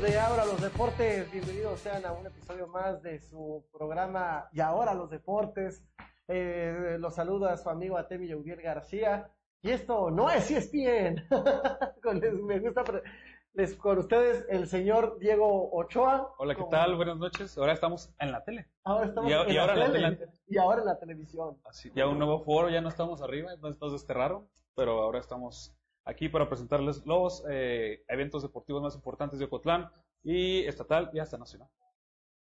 amigos de Ahora los Deportes, bienvenidos sean a un episodio más de su programa Y Ahora los Deportes. Eh, los saluda su amigo Atemi Yaudiel García. Y esto no es ESPN. Con- les- Me gusta les, con ustedes el señor Diego Ochoa. Hola, ¿qué tal? Buenas noches. Ahora estamos en la tele. Ahora estamos Y en y la ahora en la tele, tele. y ahora en la televisión. Así, ya un nuevo foro, ya no estamos arriba, no nos desterraron, pero ahora estamos aquí para presentarles los eh, eventos deportivos más importantes de Ocotlán y estatal y hasta nacional.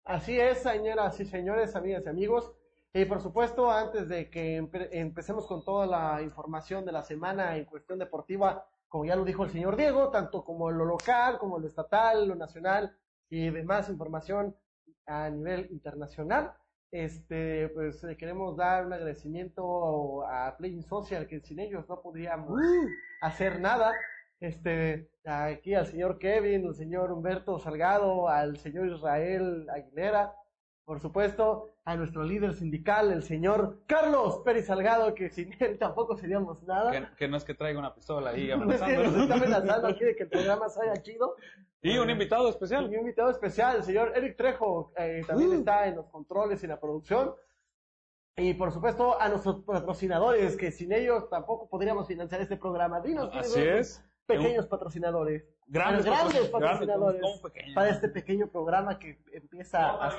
Así es, señoras y señores, amigas y amigos. Y por supuesto, antes de que empe- empecemos con toda la información de la semana en cuestión deportiva, como ya lo dijo el señor Diego, tanto como lo local, como lo estatal, lo nacional y demás información a nivel internacional, este, pues queremos dar un agradecimiento a Playing Social, que sin ellos no podríamos hacer nada. Este, aquí al señor Kevin, al señor Humberto Salgado, al señor Israel Aguilera, por supuesto, a nuestro líder sindical, el señor Carlos Pérez Salgado, que sin él tampoco seríamos nada. Que, que no es que traiga una pistola ahí No es que nos está amenazando. amenazando aquí de que el programa salga chido. Y un invitado Y especial. un invitado especial, el señor Eric Trejo, eh, también está en los controles y en la producción. Y por supuesto a nuestros patrocinadores, que sin ellos tampoco podríamos financiar este programa. Dinos Así es. pequeños patrocinadores. Grandes, grandes patrocin- patrocinadores grandes. Para este pequeño programa que empieza a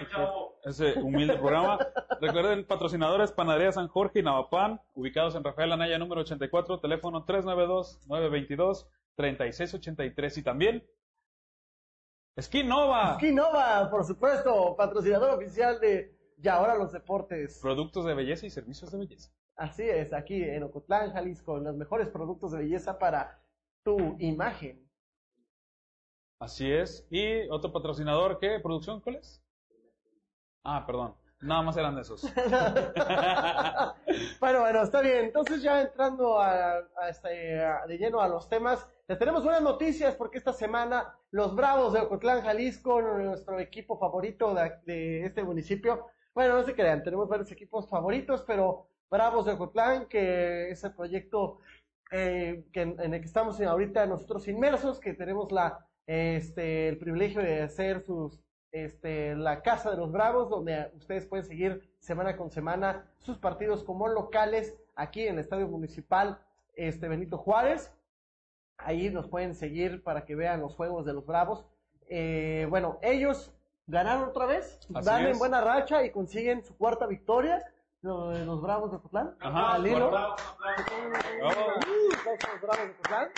Ese humilde programa. Recuerden, patrocinadores Panadería San Jorge y Navapan, ubicados en Rafael Anaya número 84, teléfono 392-922-3683 y también Skin Nova, Skinova, por supuesto, patrocinador oficial de Ya ahora los deportes. productos de belleza y servicios de belleza. Así es, aquí en Ocotlán, Jalisco, los mejores productos de belleza para tu imagen. Así es. Y otro patrocinador, ¿qué? ¿Producción? ¿Cuál es? Ah, perdón. Nada más eran de esos. bueno, bueno, está bien. Entonces ya entrando a, este, de lleno a los temas, les tenemos buenas noticias porque esta semana los Bravos de Ocotlán, Jalisco, nuestro equipo favorito de, de este municipio, bueno, no se crean, tenemos varios equipos favoritos, pero Bravos de Ocotlán, que es el proyecto eh, en el que estamos ahorita nosotros inmersos, que tenemos la, este, el privilegio de hacer sus este, la Casa de los Bravos, donde ustedes pueden seguir semana con semana sus partidos como locales aquí en el Estadio Municipal este, Benito Juárez. Ahí nos pueden seguir para que vean los juegos de los Bravos. Eh, bueno, ellos ganaron otra vez, Así dan en buena racha y consiguen su cuarta victoria. Los Bravos de. Ajá, a los Bravos de Ocotlán.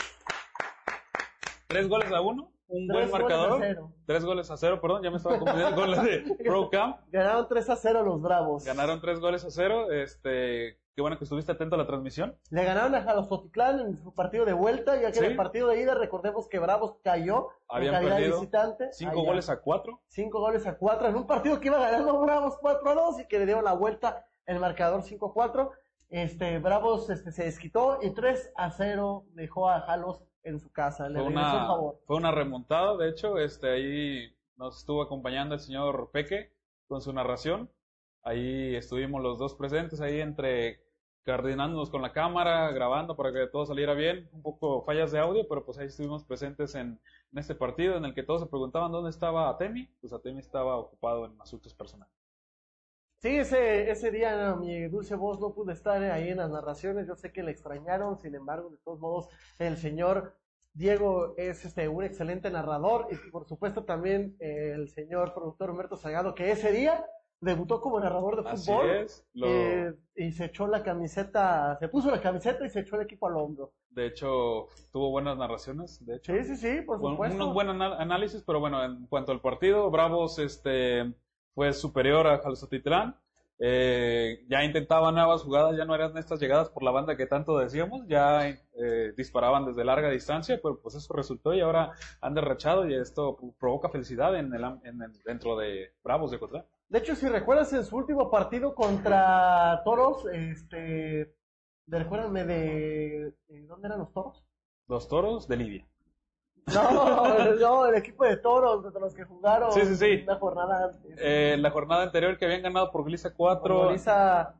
Tres goles a uno, un Tres buen marcador. Tres goles a cero, perdón, ya me estaba confundiendo con la de Pro Camp. Ganaron 3 a 0 los Bravos. Ganaron tres goles a cero. Este, qué bueno que estuviste atento a la transmisión. Le ganaron a Jalostotitlán en su partido de vuelta, ya que en Sí. el partido de ida recordemos que Bravos cayó Habían en calidad de perdido visitante. Cinco Allá. goles a cuatro. Cinco goles a cuatro en un partido que iba ganando Bravos 4 a 2 y que le dieron la vuelta el marcador 5 a 4. Este, Bravos este, se desquitó y 3 a 0 dejó a Jalos en su casa. Le Fue el una, favor. fue una remontada, de hecho, este, ahí nos estuvo acompañando el señor Peque con su narración. Ahí estuvimos los dos presentes, ahí entre coordinándonos con la cámara, grabando para que todo saliera bien. Un poco fallas de audio, pero pues ahí estuvimos presentes en, en este partido en el que todos se preguntaban dónde estaba Atemi. Pues Atemi estaba ocupado en asuntos personales. Sí, ese, ese día mi dulce voz no pudo estar ahí en las narraciones. Yo sé que le extrañaron, sin embargo, de todos modos, el señor Diego es este, un excelente narrador y por supuesto también eh, el señor productor Humberto Salgado, que ese día debutó como narrador de Así fútbol es. Lo, eh, y se echó la camiseta, se puso la camiseta y se echó el equipo al hombro. de hecho, tuvo buenas narraciones. De hecho, Sí, sí, sí, por supuesto. buenos anal- análisis, pero bueno, en cuanto al partido, Bravos este, fue superior a Jalzotitlán. Eh, ya intentaban nuevas jugadas, ya no eran estas llegadas por la banda que tanto decíamos, ya eh, disparaban desde larga distancia, pero pues eso resultó y ahora han derrachado y esto provoca felicidad en el, en el- dentro de Bravos de Cotlán. De hecho, si recuerdas en su último partido contra Toros, este, recuérdame de, de ¿dónde eran los Toros? Los toros de Libia. No, no, el equipo de Toros, de los que jugaron Sí, sí, sí. una jornada antes. Eh, la jornada anterior que habían ganado por Glisa 4, Goliza,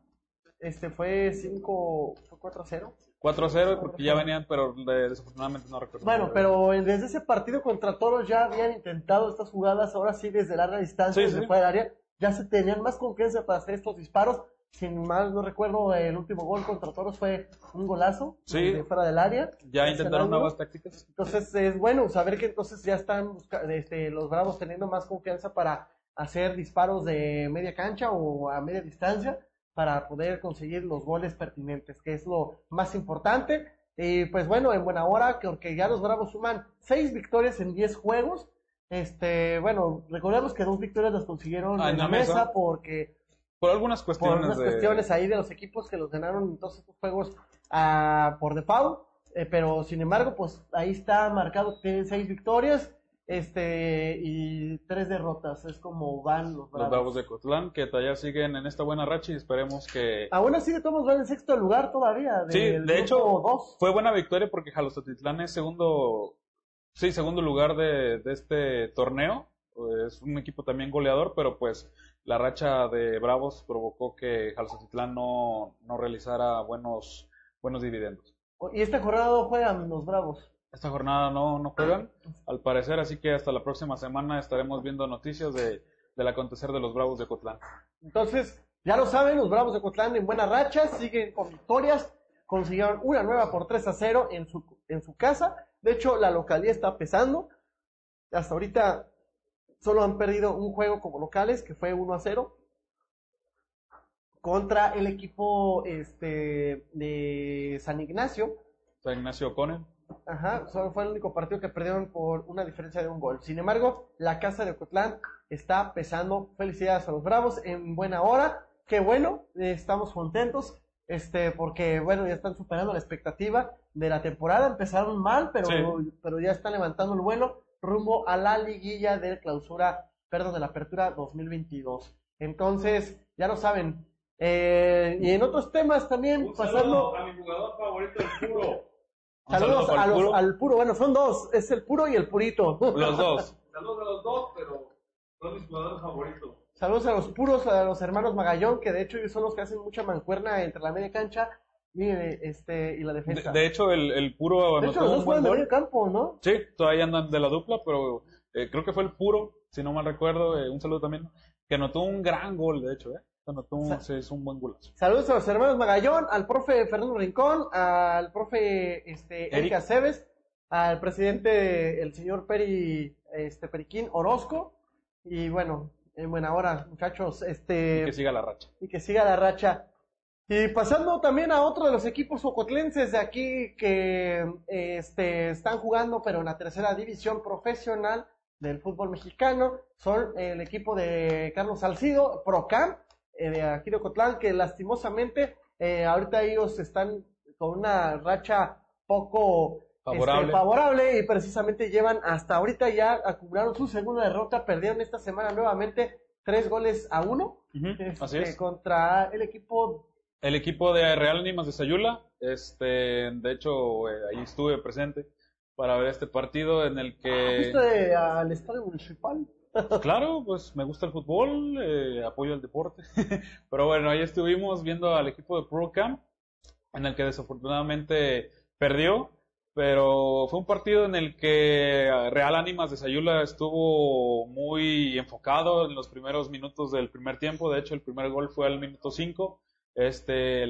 este fue 5, fue 4 a 0. 4-0 porque ya venían, pero desafortunadamente no recuerdo. Bueno, pero desde ese partido contra Toros ya habían intentado estas jugadas, ahora sí desde larga distancia, desde fuera del área, ya se tenían más confianza para hacer estos disparos. Sin mal no recuerdo, el último gol contra Toros fue un golazo de fuera del área. Ya intentaron nuevas tácticas. Entonces es bueno saber que entonces ya están este, los Bravos teniendo más confianza para hacer disparos de media cancha o a media distancia para poder conseguir los goles pertinentes, que es lo más importante. Y pues bueno, en buena hora, porque ya los Bravos suman seis victorias en diez juegos. Este, bueno, recordemos que dos victorias las consiguieron ah, en, la mesa, porque por algunas cuestiones, por unas cuestiones ahí de los equipos que los ganaron en todos estos juegos uh, por default. Eh, pero sin embargo, pues ahí está marcado que tienen seis victorias este, y tres derrotas, es como van los Bravos. Los Bravos de Cotlán, que todavía siguen en esta buena racha y esperemos que... Aún así, de todos van en sexto lugar todavía. Sí, de hecho, dos. fue buena victoria porque Jalostotitlán es segundo, sí, segundo lugar de, de este torneo. Es un equipo también goleador, pero pues la racha de Bravos provocó que Jalostotitlán no, no realizara buenos, buenos dividendos. ¿Y esta jornada juegan los Bravos? Esta jornada no, no juegan, al parecer, así que hasta la próxima semana estaremos viendo noticias de, del acontecer de los Bravos de Cotlán. Entonces, ya lo saben, los Bravos de Cotlán en buena racha, siguen con victorias, consiguieron una nueva por 3 a 0 en su, en su casa. De hecho, la localidad está pesando. Hasta ahorita solo han perdido un juego como locales, que fue 1 a 0 contra el equipo este, de San Ignacio. San Ignacio Conen. Ajá, solo fue el único partido que perdieron por una diferencia de un gol. Sin embargo, la casa de Ocotlán está pesando. Felicidades a los Bravos en buena hora. Qué bueno, estamos contentos. Este, porque bueno, ya están superando la expectativa de la temporada. Empezaron mal, pero, pero ya están levantando el vuelo rumbo a la liguilla de clausura, perdón, de la apertura 2022. Entonces, ya lo saben. Eh, y en otros temas también, pasando. A mi jugador favorito, el puro. Saludos a los, al puro, bueno, son dos, es el puro y el purito. Los dos. Saludos a los dos, pero son mis jugadores favoritos. Saludos a los puros, a los hermanos Magallón, que de hecho ellos son los que hacen mucha mancuerna entre la media cancha y, este, y la defensa. De, hecho, el, el puro de hecho, los dos de medio campo, ¿no? Sí, todavía andan de la dupla, pero eh, creo que fue el puro, si no mal recuerdo, eh, un saludo también, que anotó un gran gol, de hecho, ¿eh? es un buen golazo. Saludos a los hermanos Magallón, al profe Fernando Rincón, al profe este, Erika Cebes, al presidente, el señor Peri, este, Periquín Orozco. Y bueno, en buena hora, muchachos. Este, y que siga la racha. Y que siga la racha. Y pasando también a otro de los equipos ocotlenses de aquí que este, están jugando, pero en la tercera división profesional del fútbol mexicano, son el equipo de Carlos Salcido, Procam, eh, de aquí de Ocotlán, que lastimosamente eh, ahorita ellos están con una racha poco este, favorable. y precisamente llevan hasta ahorita ya acumularon su segunda derrota, perdieron esta semana nuevamente tres goles a uno este, contra el equipo el equipo de Real Animas de Sayula. Este, de hecho, eh, ahí estuve presente para ver este partido en el que. ¿Fuiste al estadio municipal? Claro, pues me gusta el fútbol, eh, apoyo el deporte. Pero bueno, ahí estuvimos viendo al equipo de ProCamp, en el que desafortunadamente perdió. Pero fue un partido en el que Real Ánimas de Sayula estuvo muy enfocado en los primeros minutos del primer tiempo. De hecho, el primer gol fue al minuto 5. Este,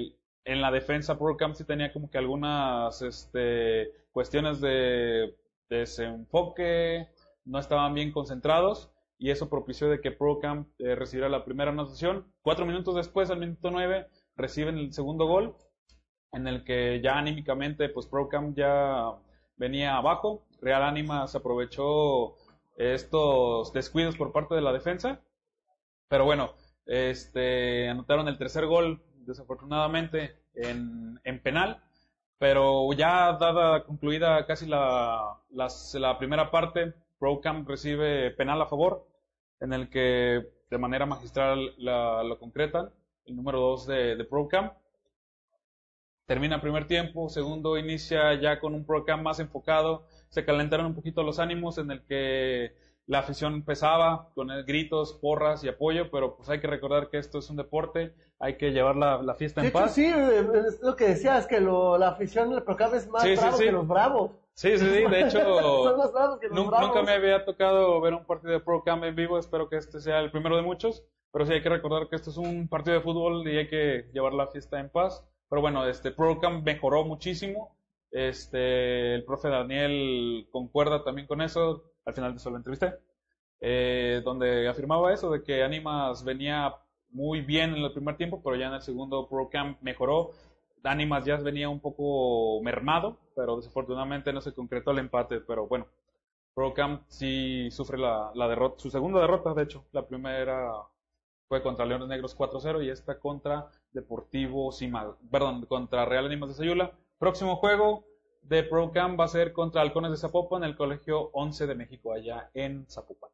en la defensa, ProCamp sí tenía como que algunas este, cuestiones de desenfoque, no estaban bien concentrados y eso propició de que ProCamp eh, recibiera la primera anotación. Cuatro minutos después, al minuto nueve, reciben el segundo gol, en el que ya anímicamente, pues ProCamp ya venía abajo. Real Ánimas aprovechó estos descuidos por parte de la defensa. Pero bueno, este, anotaron el tercer gol, desafortunadamente, en, en penal. Pero ya dada concluida casi la, la primera parte, ProCamp recibe penal a favor en el que de manera magistral lo concretan, el número 2 de, de ProCamp. Termina primer tiempo, segundo inicia ya con un ProCamp más enfocado, se calentaron un poquito los ánimos en el que la afición pesaba con gritos, porras y apoyo, pero pues hay que recordar que esto es un deporte, hay que llevar la, la fiesta De en hecho, paz. sí, eh, es lo que decías, que lo, la afición del Procam es más Sí, sí, bravo sí. que los bravos. Sí, sí, sí, de hecho, Son más bravos que los nun- bravos. nunca me había tocado ver un partido de Pro Cam en vivo, espero que este sea el primero de muchos, pero sí hay que recordar que esto es un partido de fútbol y hay que llevar la fiesta en paz. Pero bueno, este Pro Cam mejoró muchísimo, este, el profe Daniel concuerda también con eso, al final de eso lo entrevisté, eh, donde afirmaba eso, de que Animas venía muy bien en el primer tiempo, pero ya en el segundo Pro Camp mejoró. Animas ya venía un poco mermado, pero desafortunadamente no se concretó el empate. Pero bueno, Pro Camp sí sufre la, la derrota, su segunda derrota, de hecho. La primera fue contra Leones Negros 4-0 y esta contra Deportivo Cima, perdón, contra Real Animas de Sayula. Próximo juego de Pro Camp va a ser contra Halcones de Zapopan, en el Colegio 11 de México, allá en Zapopan.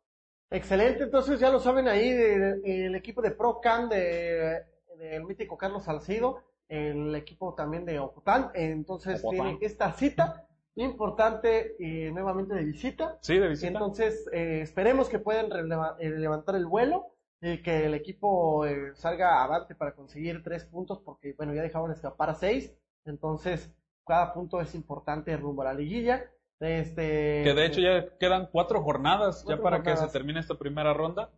Excelente, entonces ya lo saben ahí, el equipo de ProCam de, del mítico Carlos Salcido, el equipo también de Ocotán, entonces tiene esta cita importante eh, nuevamente de visita. Sí, de visita. Entonces, eh, esperemos que puedan eh, levantar el vuelo y que el equipo eh, salga avante para conseguir tres puntos, porque, bueno, ya dejaron escapar a seis. Entonces, cada punto es importante rumbo a la liguilla. Este, Que de hecho ya quedan cuatro jornadas ya para que se termine esta primera ronda.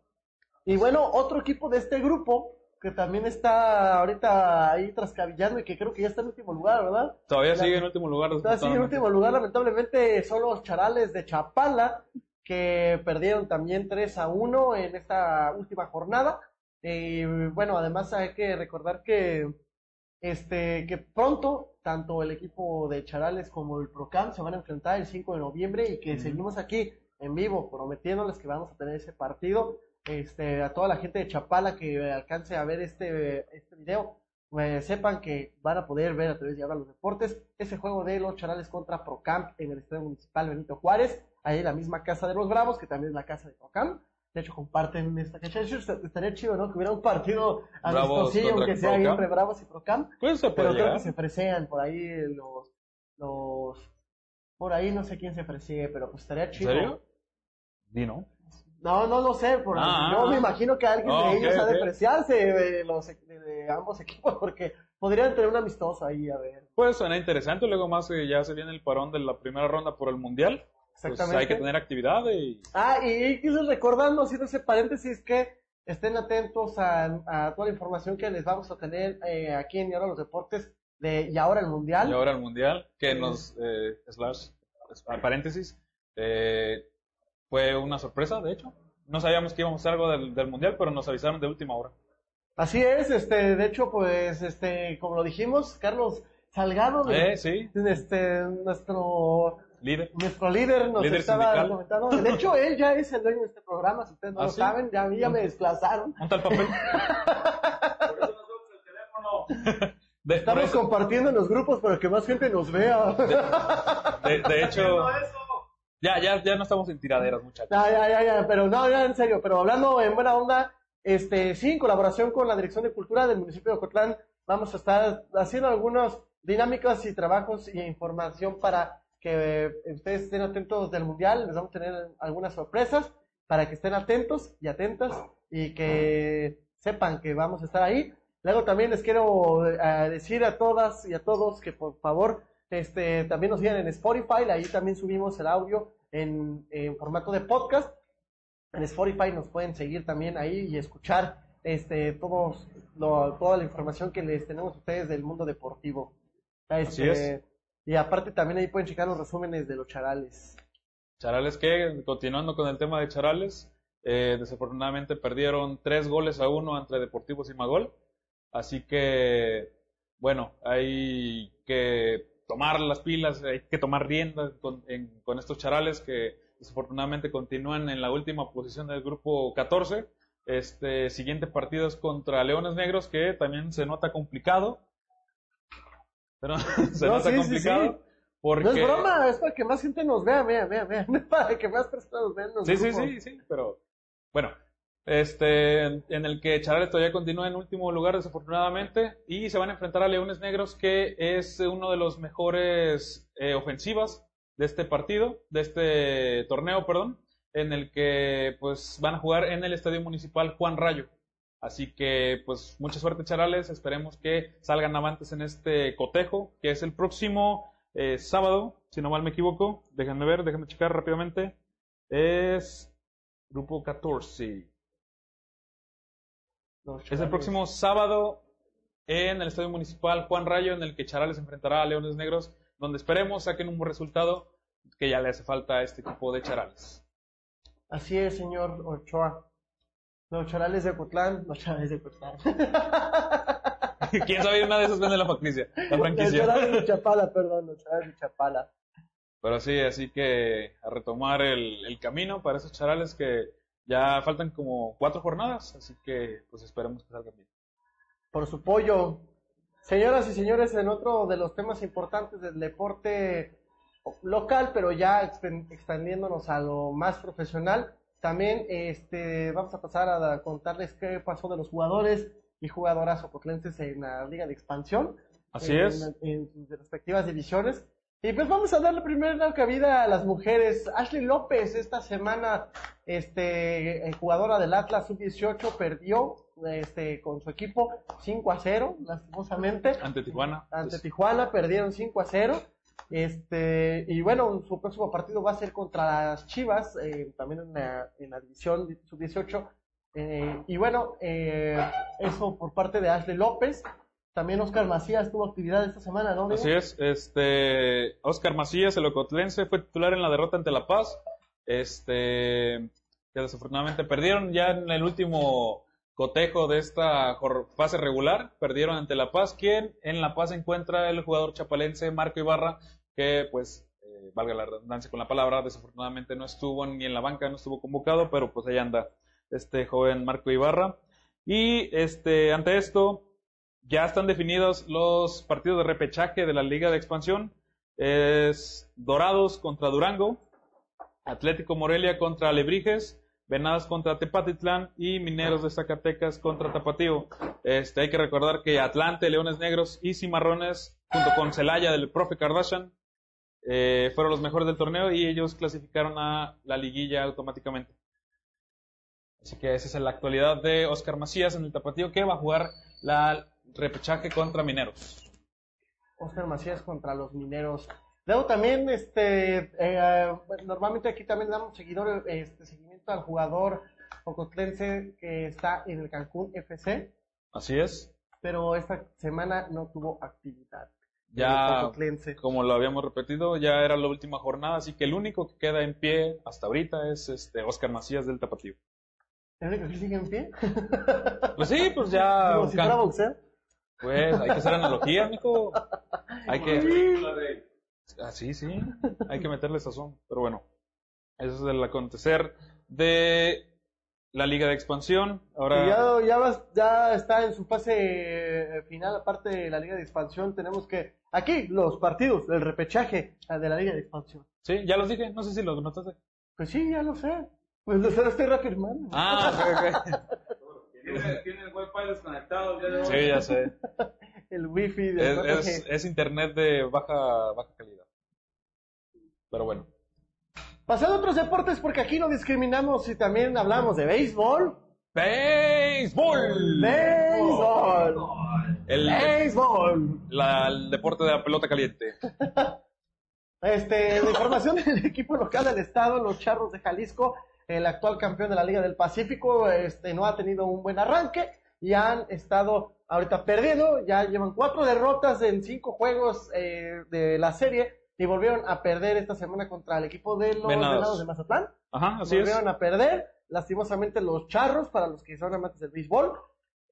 Y bueno, otro equipo de este grupo que también está ahorita ahí trascabillando y que creo que ya está en último lugar, ¿verdad? Todavía La- sigue en último lugar. Está así en último lugar, lamentablemente son los charales de Chapala que perdieron también 3 a 1 en esta última jornada. Y bueno, además hay que recordar que este que pronto tanto el equipo de Charales como el Procam se van a enfrentar el 5 de noviembre y que seguimos aquí en vivo prometiéndoles que vamos a tener ese partido. Este, a toda la gente de Chapala que alcance a ver este, este video, pues, sepan que van a poder ver a través de ahora los deportes ese juego de los Charales contra Procamp en el Estadio Municipal Benito Juárez, ahí en la misma casa de los Bravos, que también es la casa de Procamp. De hecho, comparten esta cancha. De hecho, estaría chido, ¿no? Que hubiera un partido amistosillo, aunque sea entre Bravos y Procamp. Pues se puede Pero creo que se fresean por ahí los, los, por ahí no sé quién se fresie, pero pues estaría ¿En chido. serio? Di no. No, lo sé, por, Ah, yo ah, me ah. imagino que alguien Ah, de ok, ellos ha de ok. apreciarse de, los, de, de ambos equipos, porque podrían tener un amistoso ahí, a ver. Pues suena interesante. Luego más que ya se viene el parón de la primera ronda por el mundial. Pues Exactamente. hay que tener actividad y Ah, y quise recordando, haciendo ese paréntesis, que estén atentos a, a toda la información que les vamos a tener eh, aquí en Y ahora los deportes de Y ahora el mundial. y ahora el mundial. Que nos, eh, slash, paréntesis, eh, fue una sorpresa, de hecho. No sabíamos que íbamos a hacer algo del, del mundial, pero nos avisaron de última hora. Así es, este, de hecho, pues, este, como lo dijimos, Carlos Salgado, de- Eh, sí, este, nuestro líder. Nuestro líder nos Líder estaba sindical. comentando. De hecho, él ya es el dueño de este programa, si ustedes no ¿Ah, lo sí? saben, ya a mí ya me desplazaron. ¿Dónde está el papel? Por eso no subes el teléfono. De, por Estamos eso- compartiendo en los grupos para que más gente nos vea. de- de hecho, No, ya, ya, ya no estamos en tiraderas, muchachos. Ya, ya, ya, ya, pero no, ya en serio, pero hablando en buena onda, este, sí, en colaboración con la Dirección de Cultura del municipio de Ocotlán, vamos a estar haciendo algunas dinámicas y trabajos y información para que eh, ustedes estén atentos del Mundial, les vamos a tener algunas sorpresas para que estén atentos y atentas y que sepan que vamos a estar ahí. Luego también les quiero eh, decir a todas y a todos que por favor este, también nos sigan en Spotify, ahí también subimos el audio en, en formato de podcast. En Spotify nos pueden seguir también ahí y escuchar este, todos, lo- toda la información que les tenemos a ustedes del mundo deportivo. Este, es. Y aparte también ahí pueden checar los resúmenes de los charales. Charales que, continuando con el tema de Charales, eh, desafortunadamente perdieron tres goles a uno entre Deportivos y Magol. Así que, bueno, hay que tomar las pilas, hay que tomar riendas con, en- con estos Charales que desafortunadamente continúan en la última posición del grupo 14. Este siguiente partido es contra Leones Negros, que también se nota complicado. Pero se No, nota sí, sí, complicado. sí. Porque... No es broma, es para que más gente nos vea, vea, vea, vea. Para que más personas vean. Sí, sí, grupos. sí, sí, pero bueno, este, en el que Charales todavía continúa en último lugar desafortunadamente y se van a enfrentar a Leones Negros que es uno de los mejores eh, ofensivas de este partido, de este torneo, perdón. en el que pues van a jugar en el Estadio Municipal Juan Rayo. Así que pues mucha suerte Charales, esperemos que salgan avantes en este cotejo, que es el próximo eh, sábado, si no mal me equivoco, déjenme ver, déjenme checar rápidamente, es grupo 14. Los Es el próximo sábado en el Estadio Municipal Juan Rayo, en el que Charales enfrentará a Leones Negros, donde esperemos saquen un buen resultado que ya le hace falta a este equipo de Charales. Así es, señor Ochoa. Los charales de Ocotlán, los charales de Ocotlán. ¿Quién sabe una de esas vende la franquicia? La Los franquicia. charales de Chapala, perdón, los charales de Chapala. Pero sí, así que a retomar el, el camino para esos Charales que ya faltan como cuatro jornadas, así que pues esperemos que salgan bien. Por su pollo. Señoras y señores, en otro de los temas importantes del deporte local, pero ya extendiéndonos a lo más profesional, también este, vamos a pasar a contarles qué pasó de los jugadores y jugadoras ocotlenses en la Liga de Expansión. Así en, es. En sus respectivas divisiones. Y pues vamos a darle primero cabida a las mujeres. Ashley López esta semana, este, eh, jugadora del Atlas Sub-18, perdió este, con su equipo 5 a 0, lastimosamente. Ante Tijuana. Ante pues, Tijuana perdieron 5 a 0. Este, y bueno, su próximo partido va a ser contra las Chivas, eh, también en la, en la división sub-18. Eh, y bueno, eh, eso por parte de Ashley López. También Oscar Macías tuvo actividad esta semana, ¿no? Así es, este Oscar Macías, el ocotlense, fue titular en la derrota ante La Paz. Este, que desafortunadamente perdieron ya en el último cotejo de esta fase regular, perdieron ante La Paz, quien en La Paz encuentra el jugador chapalense Marco Ibarra, que pues, eh, valga la redundancia con la palabra, desafortunadamente no estuvo ni en la banca, no estuvo convocado, pero pues ahí anda este joven Marco Ibarra. Y este, ante esto, ya están definidos los partidos de repechaje de la Liga de Expansión. Es Dorados contra Durango, Atlético Morelia contra Alebrijes, Venadas contra Tepatitlán y Mineros de Zacatecas contra Tapatío. Este, hay que recordar que Atlante, Leones Negros y Cimarrones, junto con Celaya del profe Kardashian, eh, fueron los mejores del torneo y ellos clasificaron a la liguilla automáticamente. Así que esa es la actualidad de Oscar Macías en el Tapatío que va a jugar la repechaje contra Mineros. Oscar Macías contra los mineros. Luego también, este, eh, normalmente aquí también damos seguidor, este, al jugador ocotlense que está en el Cancún FC, Así es. pero esta semana no tuvo actividad. Ya, como lo habíamos repetido, ya era la última jornada, así que el único que queda en pie hasta ahorita es este Oscar Macías del Tapatío. ¿El único que sigue en pie? Pues sí, pues ya. Como si fuera boxeo. Pues hay que hacer analogía, mijo. Hay que. Ah, sí, sí. Hay que meterle sazón. Pero bueno, eso es el acontecer de la Liga de Expansión. Ahora. ya, ya, vas- ya está en su fase eh, final, aparte de la Liga de Expansión, tenemos que, aquí, los partidos del repechaje de la Liga de Expansión. Sí, ya los dije. No sé si los notaste. Pues sí, ya lo sé. Pues lo lo estoy reafirmando. Ah, ok, ok. Tiene, tiene el wifi desconectado. el hoy. Sí, ya sé. El wifi de Es, es- es internet de baja, baja calidad. Pero bueno. Pasando a otros deportes, porque aquí no discriminamos y también hablamos de béisbol. ¡Béisbol! ¡Béisbol! El, ¡Béisbol! la- el deporte de la pelota caliente. Este, de información del equipo local del estado, los Charros de Jalisco, el actual campeón de la Liga del Pacífico, este, no ha tenido un buen arranque y han estado ahorita perdiendo, ya llevan cuatro derrotas en cinco juegos eh, de la serie y volvieron a perder esta semana contra el equipo de los Venados. Venados de Mazatlán. Ajá, así es. volvieron a perder, lastimosamente los Charros, para los que son amantes del béisbol,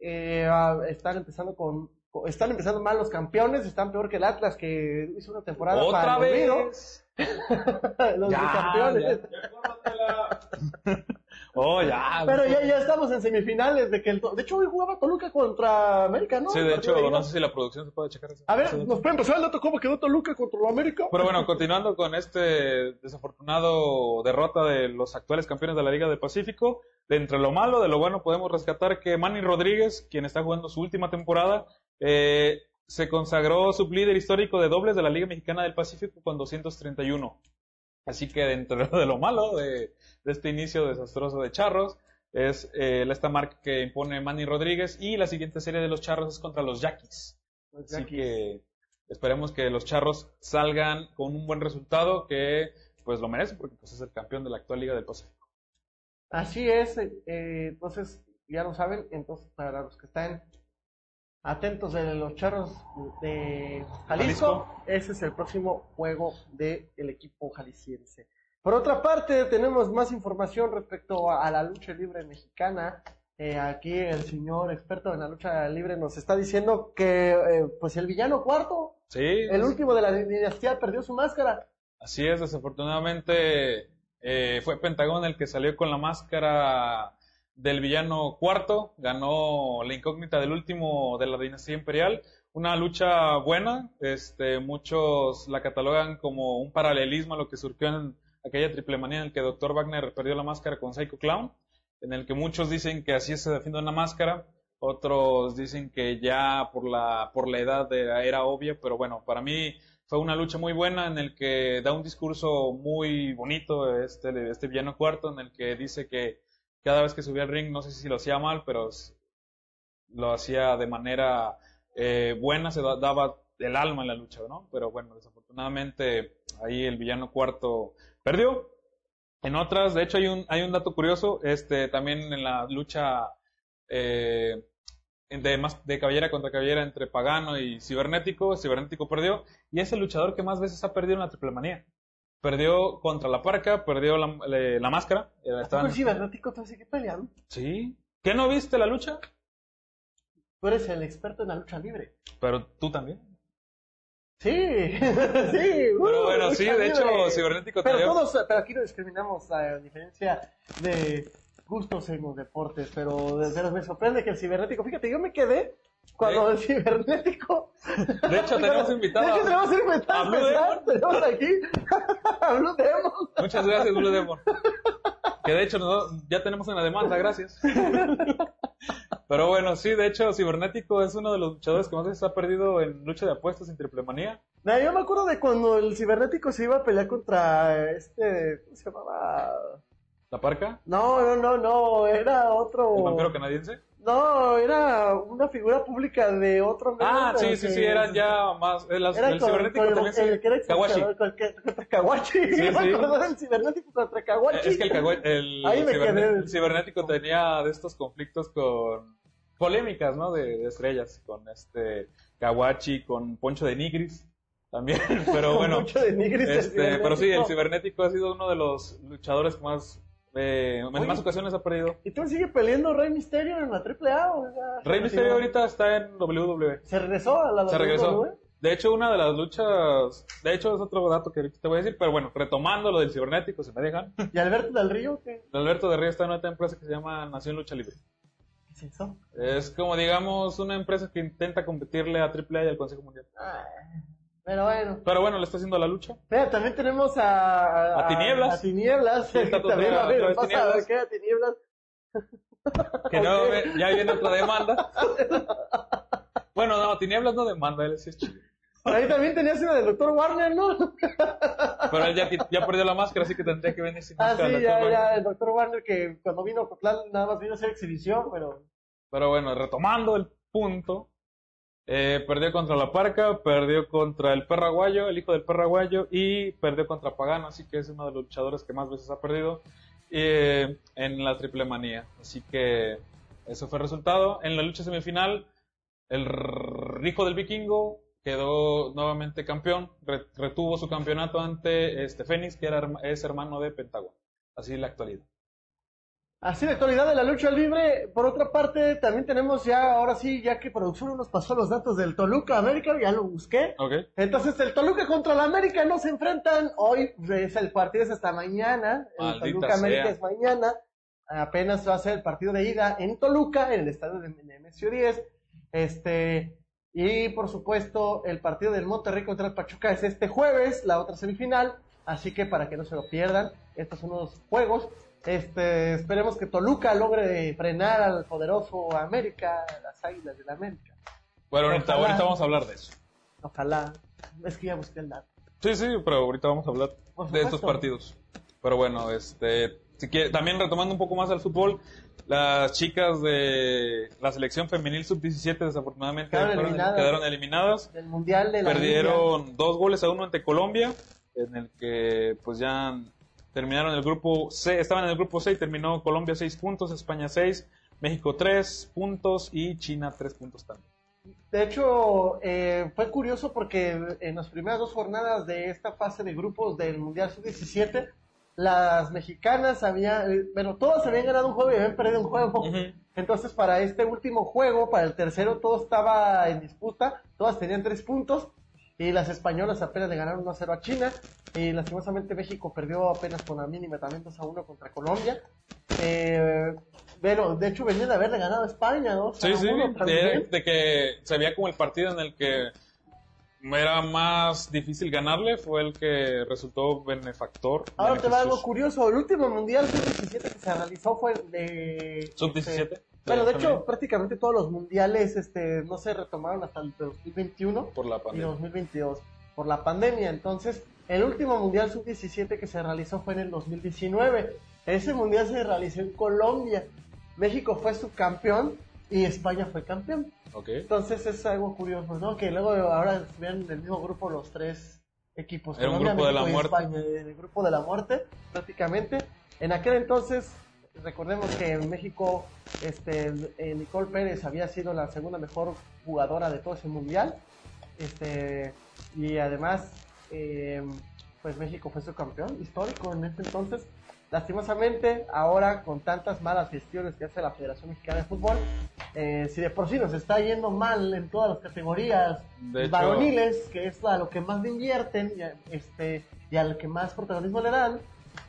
eh, están empezando con, están empezando mal los campeones, están peor que el Atlas que hizo una temporada para Otra olvido. vez. los Ya, bicampeones. Ya. Oh, ya. Pero ya, ya estamos en semifinales de que el, de hecho hoy jugaba Toluca contra América, ¿no? Sí, de hecho, no sé si la producción se puede checar eso. A ver. ¿nos pueden pasar el dato cómo quedó Toluca contra América? Pero bueno, continuando con este desafortunado derrota de los actuales campeones de la Liga del Pacífico, de entre lo malo, de lo bueno, podemos rescatar que Manny Rodríguez, quien está jugando su última temporada, eh, se consagró sublíder histórico de dobles de la Liga Mexicana del Pacífico con 231. Así que dentro de lo malo de, de este inicio desastroso de Charros, es eh, esta marca que impone Manny Rodríguez y la siguiente serie de los Charros es contra los Yaquis. Los Así Yaquis. que esperemos que los Charros salgan con un buen resultado que pues lo merecen porque pues, es el campeón de la actual Liga del Pacífico. Así es, eh, eh, entonces ya lo saben, entonces para los que están atentos de los charros de Jalisco, Jalisco. ese es el próximo juego del equipo jalisciense. Por otra parte, tenemos más información respecto a, a la lucha libre mexicana. Eh, aquí el señor experto en la lucha libre nos está diciendo que eh, pues el villano cuarto, Sí, el último de la dinastía, perdió su máscara. Así es, desafortunadamente eh, fue Pentagón el que salió con la máscara del villano cuarto, ganó la incógnita del último de la dinastía imperial, una lucha buena, este, muchos la catalogan como un paralelismo a lo que surgió en aquella triple manía en el que Dr. Wagner perdió la máscara con Psycho Clown, en el que muchos dicen que así se defiende una máscara, otros dicen que ya por la, por la edad era obvia, pero bueno, para mí fue una lucha muy buena en el que da un discurso muy bonito este, este villano cuarto, en el que dice que cada vez que subía al ring, no sé si lo hacía mal, pero lo hacía de manera eh, buena, se da- daba el alma en la lucha, ¿no? Pero bueno, desafortunadamente ahí el villano cuarto perdió. En otras, de hecho hay un, hay un dato curioso, este, también en la lucha eh, de, más, de cabellera contra cabellera entre Pagano y Cibernético, Cibernético perdió, y es el luchador que más veces ha perdido en la triple manía. Perdió contra la parca, perdió la, le- la máscara. eh, ¿A estaban- cibernético te sigue peleando? Sí. ¿Qué no viste la lucha? Tú eres el experto en la lucha libre. Pero tú también. Sí, sí. uh, Pero bueno, sí, de hecho, libre. Cibernético Pero tenía- todos, pero aquí no discriminamos a diferencia de gustos en los deportes, pero, pero me sorprende que el cibernético, fíjate, yo me quedé cuando el cibernético. De hecho, tenemos invitado De hecho, tenemos invitado a Blue especial, tenemos aquí a Blue Demon. Muchas gracias, Blue Demon. Que de hecho ya tenemos una demanda, gracias. Pero bueno, sí, de hecho, Cibernético es uno de los luchadores que más veces ha perdido en lucha de apuestas en triple manía. Nah, yo me acuerdo de cuando el cibernético se iba a pelear contra este, ¿cómo se llamaba? ¿La parca? No, no, no, no, era otro. ¿El vampiro canadiense? No, era una figura pública de otro medio, Ah, sí, sí, sí, eran ya más. El, Era el con- Cibernético con el- también el sí. que era Kawashi. el contra Kawashi. Sí, me sí. acuerdo del cibernético contra Kawashi. Es que el, el Ahí me ciberné- quedé. el cibernético tenía de estos conflictos con polémicas, ¿no? De, de estrellas, con este Kawachi, con Poncho de Nigris también, pero bueno, el este, pero sí, el cibernético. cibernético ha sido uno de los luchadores más, eh, en Oye. más ocasiones ha perdido. ¿Y tú sigue peleando Rey Misterio en la AAA? ¿o ya se Rey Misterio ahorita está en WWE. ¿Se regresó a la Se WWE? regresó. De hecho, una de las luchas, de hecho es otro dato que ahorita te voy a decir, pero bueno, retomando lo del cibernético, si me dejan, ¿Y Alberto del Río? ¿Qué, Alberto de Río está en otra empresa que se llama Nación Lucha Libre. qué es eso? Es como, digamos, una empresa que intenta competirle a AAA y al Consejo Mundial. Ah, pero bueno. Pero bueno, le está haciendo la lucha. Mira, también tenemos a... A Tinieblas. A Tinieblas. Sí, está también, otra- a ver, pasa a ver Tinieblas. qué Tinieblas. Que no, ya viene otra demanda. bueno, no, Tinieblas no demanda, él sí es chido. Ahí también tenías una del Dr. Warner, ¿no? Pero él ya, ya perdió la máscara, así que tendría que venir sin Ah, máscara. sí, la ya, ya, el Dr. Warner que cuando vino a Cotlán nada más vino a hacer exhibición, pero... Pero bueno, retomando el punto, eh, perdió contra la Parca, perdió contra el Perraguayo, el hijo del Perraguayo, y perdió contra Pagano, así que es uno de los luchadores que más veces ha perdido eh, en la triple manía. Así que eso fue el resultado. En la lucha semifinal, el hijo del vikingo quedó nuevamente campeón, re- retuvo su campeonato ante este Fénix, que era, es hermano de Pentágono. Así es la actualidad. Así de actualidad de la lucha libre. Por otra parte, también tenemos ya, ahora sí, ya que producción nos pasó los datos del Toluca América, ya lo busqué. Entonces, el Toluca contra la América no se enfrentan. Hoy es el partido, es hasta mañana. El Maldita Toluca América es mañana. Apenas va a ser el partido de ida en Toluca, en el estadio de Nemesio 10. Este, y por supuesto, el partido del Monterrey contra el Pachuca es este jueves, la otra semifinal. Así que para que no se lo pierdan, estos son unos juegos. Este, esperemos que Toluca logre frenar al poderoso América, las Águilas del América. Bueno, ahorita, Ojalá. ahorita vamos a hablar de eso. Ojalá. Es que ya busqué el dato. Sí, sí, pero ahorita vamos a hablar de estos partidos. Pero bueno, este, si quiere- también retomando un poco más al fútbol, las chicas de la selección femenil sub-17 desafortunadamente Quedaron fueron- eliminadas. quedaron eliminadas. Del Mundial de la Perdieron dos goles a uno ante Colombia, en el que pues ya terminaron el grupo C, estaban en el grupo C y terminó Colombia 6 puntos, España 6, México 3 puntos y China 3 puntos también. De hecho, eh, fue curioso porque en las primeras dos jornadas de esta fase de grupos del Mundial Sub-17, las mexicanas habían, eh, bueno, todas habían ganado un juego y habían perdido un juego. Entonces, para este último juego, para el tercero, todo estaba en disputa, todas tenían tres puntos y las españolas apenas le ganaron 1-0 a China y lastimosamente México perdió apenas con la mínima también 2 a 1 contra Colombia. Eh, pero de hecho venían de haberle ganado a España, ¿no? Sí, sí, de, de que se veía como el partido en el que era más difícil ganarle, fue el que resultó benefactor. Ahora te va algo curioso. El último mundial sub-17 que se realizó fue de. Sub-17. este, bueno, de hecho, prácticamente todos los mundiales este, no se retomaron hasta el 2021 por la y pandemia. 2022 por la pandemia. Entonces, el último mundial sub-17 que se realizó fue en el 2019. Ese mundial se realizó en Colombia. México fue subcampeón y España fue campeón. Ok. Entonces es algo curioso, ¿no? Que luego ahora estuvieran en el mismo grupo los tres equipos. Era un Colombia, grupo de la y muerte. España, el grupo de la muerte, prácticamente. En aquel entonces, recordemos que en México, este, eh, Nicole Pérez había sido la segunda mejor jugadora de todo ese mundial. Este, y además, eh, pues México fue su campeón histórico en ese entonces. Lastimosamente, ahora con tantas malas gestiones que hace la Federación Mexicana de Fútbol, eh, si de por sí nos está yendo mal en todas las categorías De hecho- varoniles, que es a lo que más le invierten y a, este, y al que más protagonismo le dan,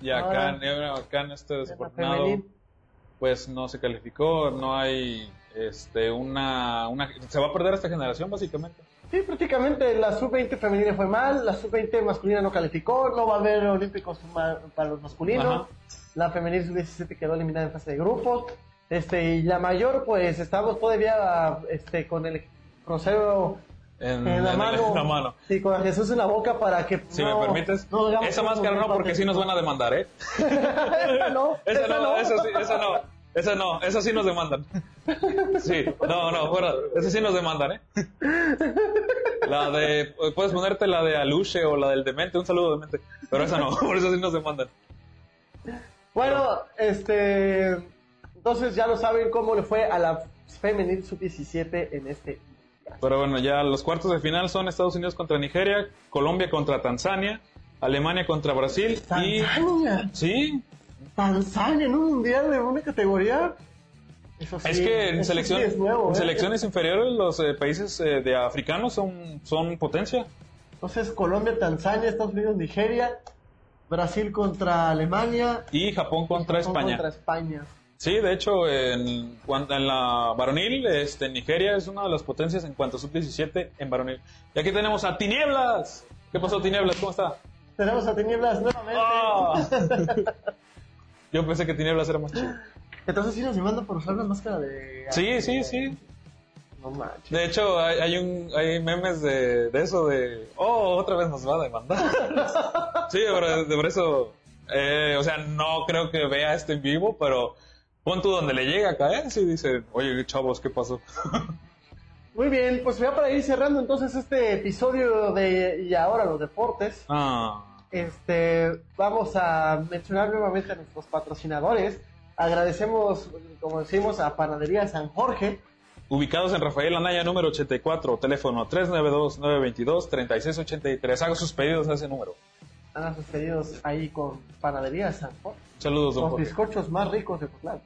Y acá, Ahora- acá en este desafortunado, pues no se calificó, no hay este una, una se va a perder esta generación básicamente. Sí, prácticamente la sub-20 femenina fue mal, la sub-20 masculina no calificó, no va a haber olímpicos para los masculinos, Ajá. la femenil sub-17 quedó eliminada en fase de grupos, este, y la mayor pues estamos todavía este, con el crucero En, en la en- mano, en la mano. y con Jesús en la boca para que Si no- me permites, no esa máscara no, porque sí nos van a demandar, ¿eh? esa no, Esa esa no, esa sí, esa no, esa no, esa sí nos demandan. Sí, no, no, fuera, esa sí nos demandan, ¿eh? La de, puedes ponerte la de Aluche o la del Demente, un saludo Demente, pero esa no, por eso sí nos demandan. Bueno, este. Entonces ya lo saben cómo le fue a la Femenil Sub-17 en este. Pero bueno, ya los cuartos de final son Estados Unidos contra Nigeria, Colombia contra Tanzania, Alemania contra Brasil y... ¡Tanzania! Sí, ¡Tanzania en un mundial de una categoría! Eso sí, es que en, sí es nuevo, ¿eh? selecciones inferiores los eh, países eh, de africanos son, son potencia. Entonces Colombia, Tanzania, Estados Unidos, Nigeria, Brasil contra Alemania. Y Japón contra Japón España. Contra España. Sí, de hecho, en, la varonil, este, Nigeria es una de las potencias en cuanto a sub-17 en varonil. Y aquí tenemos a Tinieblas. ¿Qué pasó, Tinieblas? ¿Cómo está? Tenemos a Tinieblas nuevamente. ¡Ah! Yo pensé que Tinieblas era más chido. Entonces sí nos demandan por usar una máscara de... Sí, sí, sí. No manches. De hecho, hay, hay un, hay memes de, de eso de, oh, otra vez nos va a demandar. sí, pero de por eso, eh, o sea, no creo que vea esto en vivo, pero pon tú donde le llega a caer, sí dice, oye, chavos, ¿qué pasó? Muy bien, pues ya para ir cerrando entonces este episodio de Y ahora los deportes. ah, Este, vamos a mencionar nuevamente a nuestros patrocinadores. Agradecemos, como decimos, a Panadería San Jorge. ubicados en Rafael Anaya, número 84, teléfono 392-922-3683. Haga sus pedidos a ese número. Hagan sus pedidos ahí con Panadería San Jorge. Saludos, don Los Jorge. bizcochos más ricos de Putlán.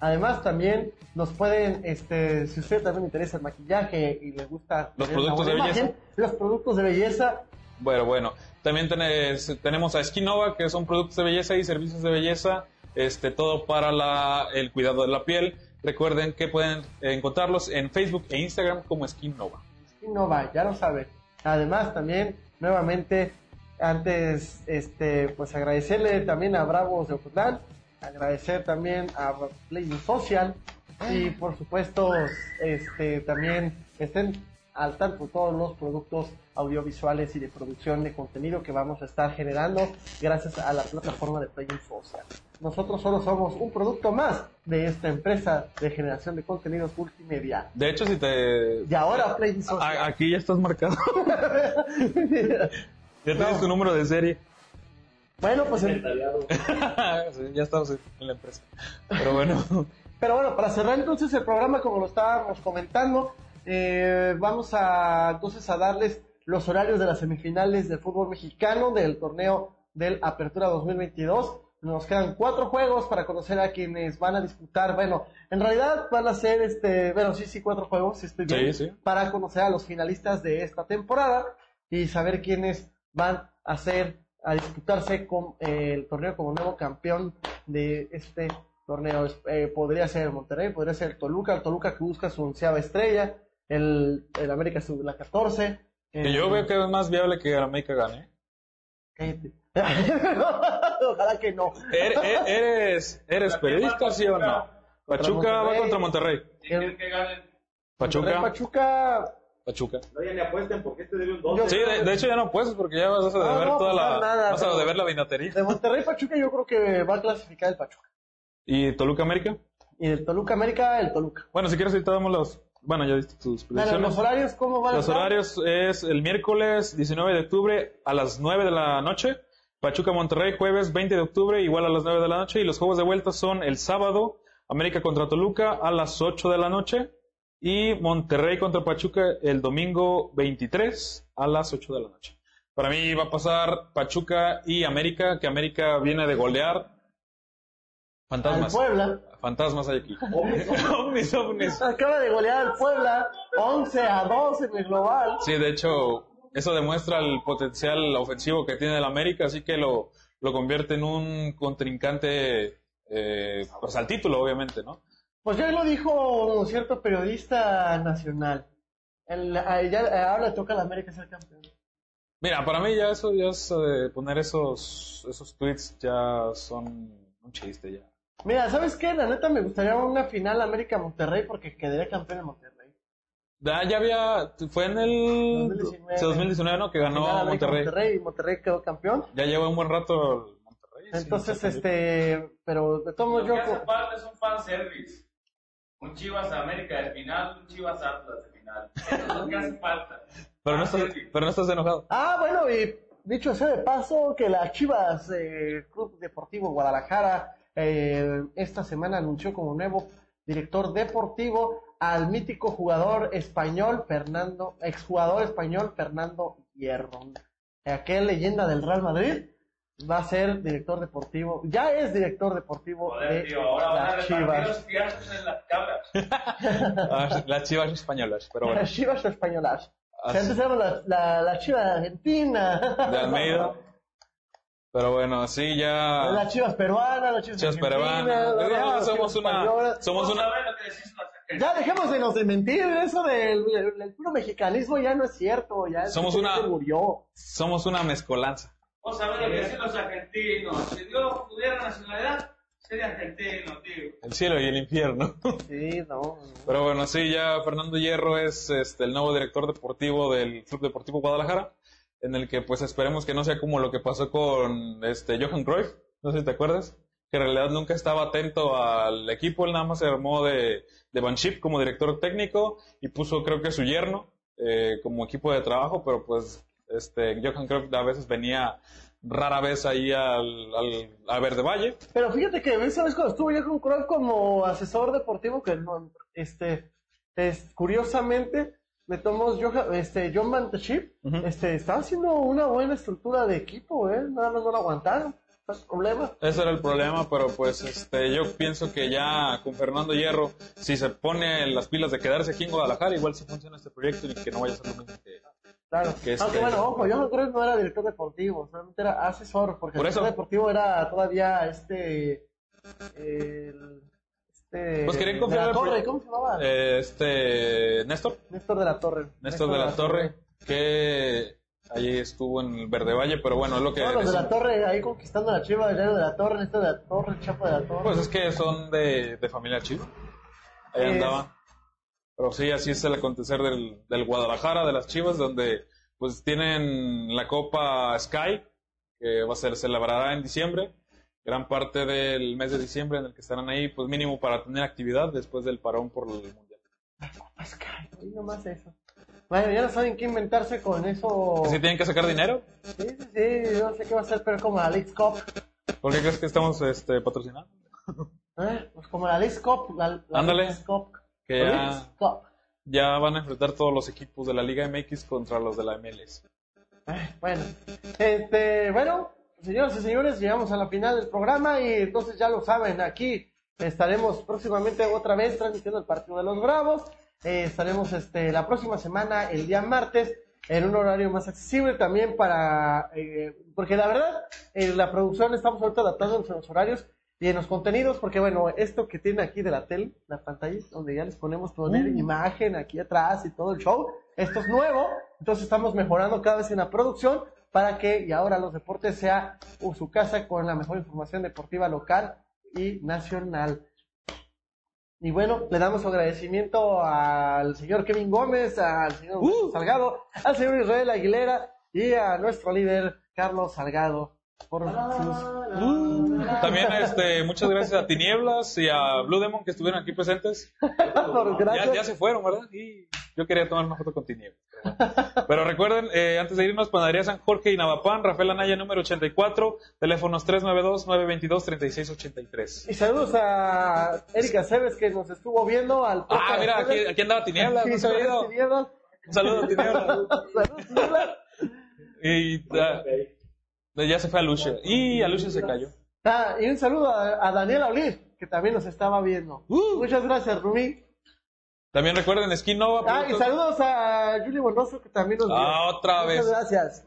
Además, también nos pueden, este, si usted también le interesa el maquillaje y le gusta Los productos de belleza. los productos de belleza, Bueno, bueno. También tenés- tenemos a Skinova, que son productos de belleza y servicios de belleza. Este, todo para la, el cuidado de la piel. Recuerden que pueden encontrarlos en Facebook e Instagram como Skinova. Innova, ya lo saben. Además, también, nuevamente, antes, este, pues agradecerle también a Bravos de Ocotlán, agradecer también a Play Social y, por supuesto, este, también estén al tanto de todos los productos audiovisuales y de producción de contenido que vamos a estar generando gracias a la plataforma de Play Social. Nosotros solo somos un producto más de esta empresa de generación de contenidos multimedia. De hecho, si te... Y ahora Play Social. A- aquí ya estás marcado. ya tienes tu número de serie. bueno, pues en- Sí, ya estamos en la empresa. Pero bueno, Pero bueno, para cerrar entonces el programa, como lo estábamos comentando, eh, vamos a entonces a darles los horarios de las semifinales del fútbol mexicano del torneo del Apertura 2022. Nos quedan cuatro juegos para conocer a quienes van a disputar. Bueno, en realidad van a ser este, bueno, sí, sí, cuatro juegos, sí estoy bien, Sí, sí. para conocer a los finalistas de esta temporada y saber quiénes van a ser a disputarse con eh, el torneo como nuevo campeón de este torneo. Eh, podría ser el Monterrey, podría ser el Toluca, el Toluca que busca su onceava estrella, el, el América sub la 14. que yo veo que es más viable que América gane. Cállate. Ojalá que no. ¿Eres, eres, eres periodista, sí o no? Pachuca va Monterrey. contra Monterrey. ¿Quién quiere que ganen? Monterrey, Pachuca, Pachuca. No, ya ni apuesten porque este debe un 2. Yo- Sí, de, de hecho ya no puedes porque ya vas a No, deber no, toda pues, la, nada, vas a deber la vinatería. De Monterrey Pachuca yo creo que va a clasificar el Pachuca. ¿Y Toluca América? Y del Toluca América, el Toluca. Bueno, si quieres ahorita damos los... Bueno, ya viste tus predicciones. los horarios, ¿cómo van a Los estar? horarios es el miércoles 19 de octubre a las 9 de la noche. Pachuca Monterrey jueves 20 de octubre igual a las 9 de la noche. Y los juegos de vuelta son el sábado América contra Toluca a las 8 de la noche. Y Monterrey contra Pachuca el domingo 23 a las 8 de la noche. Para mí va a pasar Pachuca y América, que América viene de golear. Al Fantasmas. Puebla. Fantasmas hay aquí. ovnis, ovnis. Acaba de golear al Puebla 11 a 2 en el global. Sí, de hecho, eso demuestra el potencial ofensivo que tiene el América, así que lo, lo convierte en un contrincante, eh, pues al título, obviamente, ¿no? Pues ya lo dijo un cierto periodista nacional. El, a- ya, ahora le toca a la América ser campeón. Mira, para mí ya eso, ya es, eh, poner esos, esos tweets ya son un chiste ya. Mira, ¿sabes qué? La neta me gustaría una final América-Monterrey porque quedaría campeón en Monterrey. Ya, ya había, fue en el 2019. 2019, ¿no? Que ganó Final Monterrey. América-Monterrey y Monterrey quedó campeón. Ya lleva un buen rato el Monterrey. Entonces, sí, este, pero de todos modos que yo... hace falta es un fan service. Un Chivas América de final, un Chivas Atlas de final. Eso es lo que hace falta. Pero no estás, pero no estás enojado. Ah, bueno, y dicho sea de paso, que las Chivas eh, Club Deportivo Guadalajara eh, esta semana anunció como nuevo director deportivo al mítico jugador español Fernando, exjugador español Fernando Hierro. Aquel leyenda del Real Madrid va a ser director deportivo, ya es director deportivo Joder, de tío, ahora van a las Chivas. los en las cabras. Ah, Las chivas españolas, pero bueno. Las Chivas españolas. O sea, Así- antes éramos la, la, la Chiva argentina. de Almeida. Pero bueno, sí, ya. Las chivas peruanas, las chivas, Chivas peruanas. las Ya chivas somos una. Somos una. las. Ya dejemos de nos de mentir, eso del, del, del puro mexicanismo ya no es cierto, ya Somos una- se murió. Somos una mezcolanza. Vos sabés lo que dicen los argentinos. Si Dios tuviera nacionalidad, sería argentino, tío. El cielo y el infierno. Sí, no. Pero bueno, sí, ya Fernando Hierro es este, el nuevo director deportivo del Club Deportivo Guadalajara, en el que pues esperemos que no sea como lo que pasó con este Johan Cruyff, no sé si te acuerdas, que en realidad nunca estaba atento al equipo, él nada más se armó de, de Banship como director técnico y puso creo que su yerno eh, como equipo de trabajo, pero pues este Johan Cruyff a veces venía rara vez ahí al, al, a Verde Valle. Pero fíjate que esa vez cuando estuvo con Cruyff como asesor deportivo, que no, este, es, curiosamente, me tomó Johan- este, John Schip, Ujú. este, estaba haciendo una buena estructura de equipo, eh, nada más no lo aguantaron, problema. Ese era el problema, pero pues este, yo pienso que ya con Fernando Hierro, si se pone las pilas de quedarse aquí en Guadalajara, igual sí funciona este proyecto y que no vaya a ser lo mismo que... Claro. Que este- Aunque bueno, ojo, Johan Cruyff no era director deportivo, solamente era asesor, porque Por el eso. director deportivo era todavía este. El, este. Pues querían de confiar la en- Torre, ¿cómo se llamaba? Este, Néstor, Néstor de la Torre. Néstor de la Torre, que allí estuvo en el Verde Valle, pero bueno, es lo que... Todos los de la. Torre ahí conquistando la chiva, Llano de la Torre, Néstor de la Torre, Chapo de la Torre. Pues es que son de, de familia chiva. Ahí Es- andaba. Pero sí, así es el acontecer del, del Guadalajara, de las Chivas, donde pues tienen la Copa Sky, que va a ser celebrará en diciembre, gran parte del mes de diciembre en el que estarán ahí, pues mínimo para tener actividad después del parón por el Mundial. Copa Sky, hoy nomás eso. Bueno, ya no saben qué inventarse con eso. ¿Sí tienen que sacar dinero? Sí, sí, sí, no sé qué va a ser, pero como la League Cup. ¿Por qué crees que estamos este, patrocinando? ¿Eh? Pues como la League Cup. La, la Ándale. Leagues Cup. Que ya, van a enfrentar todos los equipos de la Liga MX contra los de la MLS. Ay, Bueno, este, bueno, señoras y señores, llegamos a la final del programa y entonces ya lo saben, aquí estaremos próximamente otra vez transmitiendo el partido de los Bravos. Eh, estaremos este, la próxima semana, el día martes, en un horario más accesible también para, eh, porque la verdad, en la producción estamos ahorita adaptándonos en los horarios y en los contenidos, porque bueno, esto que tiene aquí de la tele, la pantalla, donde ya les ponemos poner imagen aquí atrás y todo el show, esto es nuevo, entonces estamos mejorando cada vez en la producción para que y ahora los deportes sea uh, su casa con la mejor información deportiva local y nacional. Y bueno, le damos agradecimiento al señor Kevin Gómez, al señor Uh. Salgado, al señor Israel Aguilera y a nuestro líder Carlos Salgado por sus También este, muchas gracias a Tinieblas y a Blue Demon que estuvieron aquí presentes. por. Ya, ya se fueron, ¿verdad? Y yo quería tomar una foto con Tinieblas. Pero, recuerden, eh, antes de irnos, Panadería San Jorge y Navapán, Rafael Anaya número 84, teléfonos 392-922-3683. Y saludos a Erika Cebes que nos estuvo viendo al Ah, mira, aquí, aquí andaba Tinieblas, no se. Tinieblas. Un saludo, Tinieblas. Saludos, Tinieblas. Y ah, ya se fue a Lucia. Y a Lucia se cayó. Ah, y un saludo a, a Daniela Oliv, que también nos estaba viendo. Uh. Muchas gracias, Rubí. También recuerden, Skin Nova. Ah, y saludos a Julie Bonoso, que también nos vio. Ah, otra Muchas vez. gracias.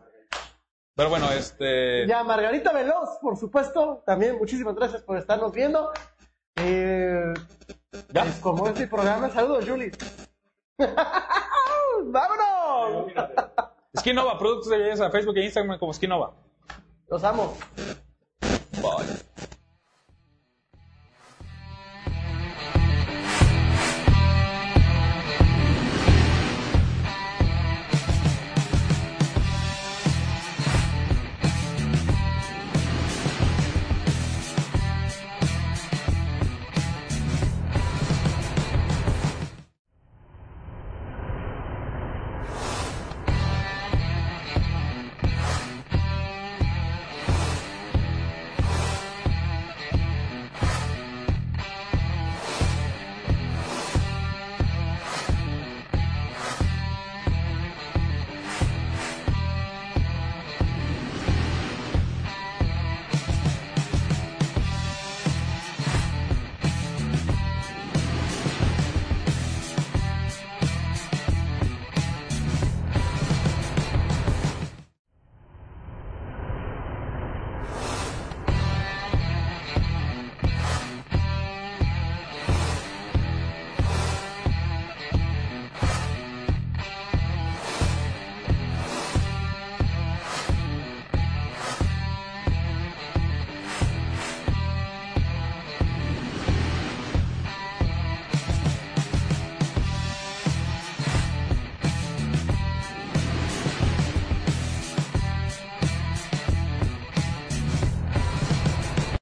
Pero bueno, este. Y a Margarita Veloz, por supuesto, también muchísimas gracias por estarnos viendo. Eh, Ya. pues, como este programa, saludos, Julie. ¡Vámonos! Skin Nova, productos de belleza, Facebook e Instagram como Skin Nova. Los amo. Bye.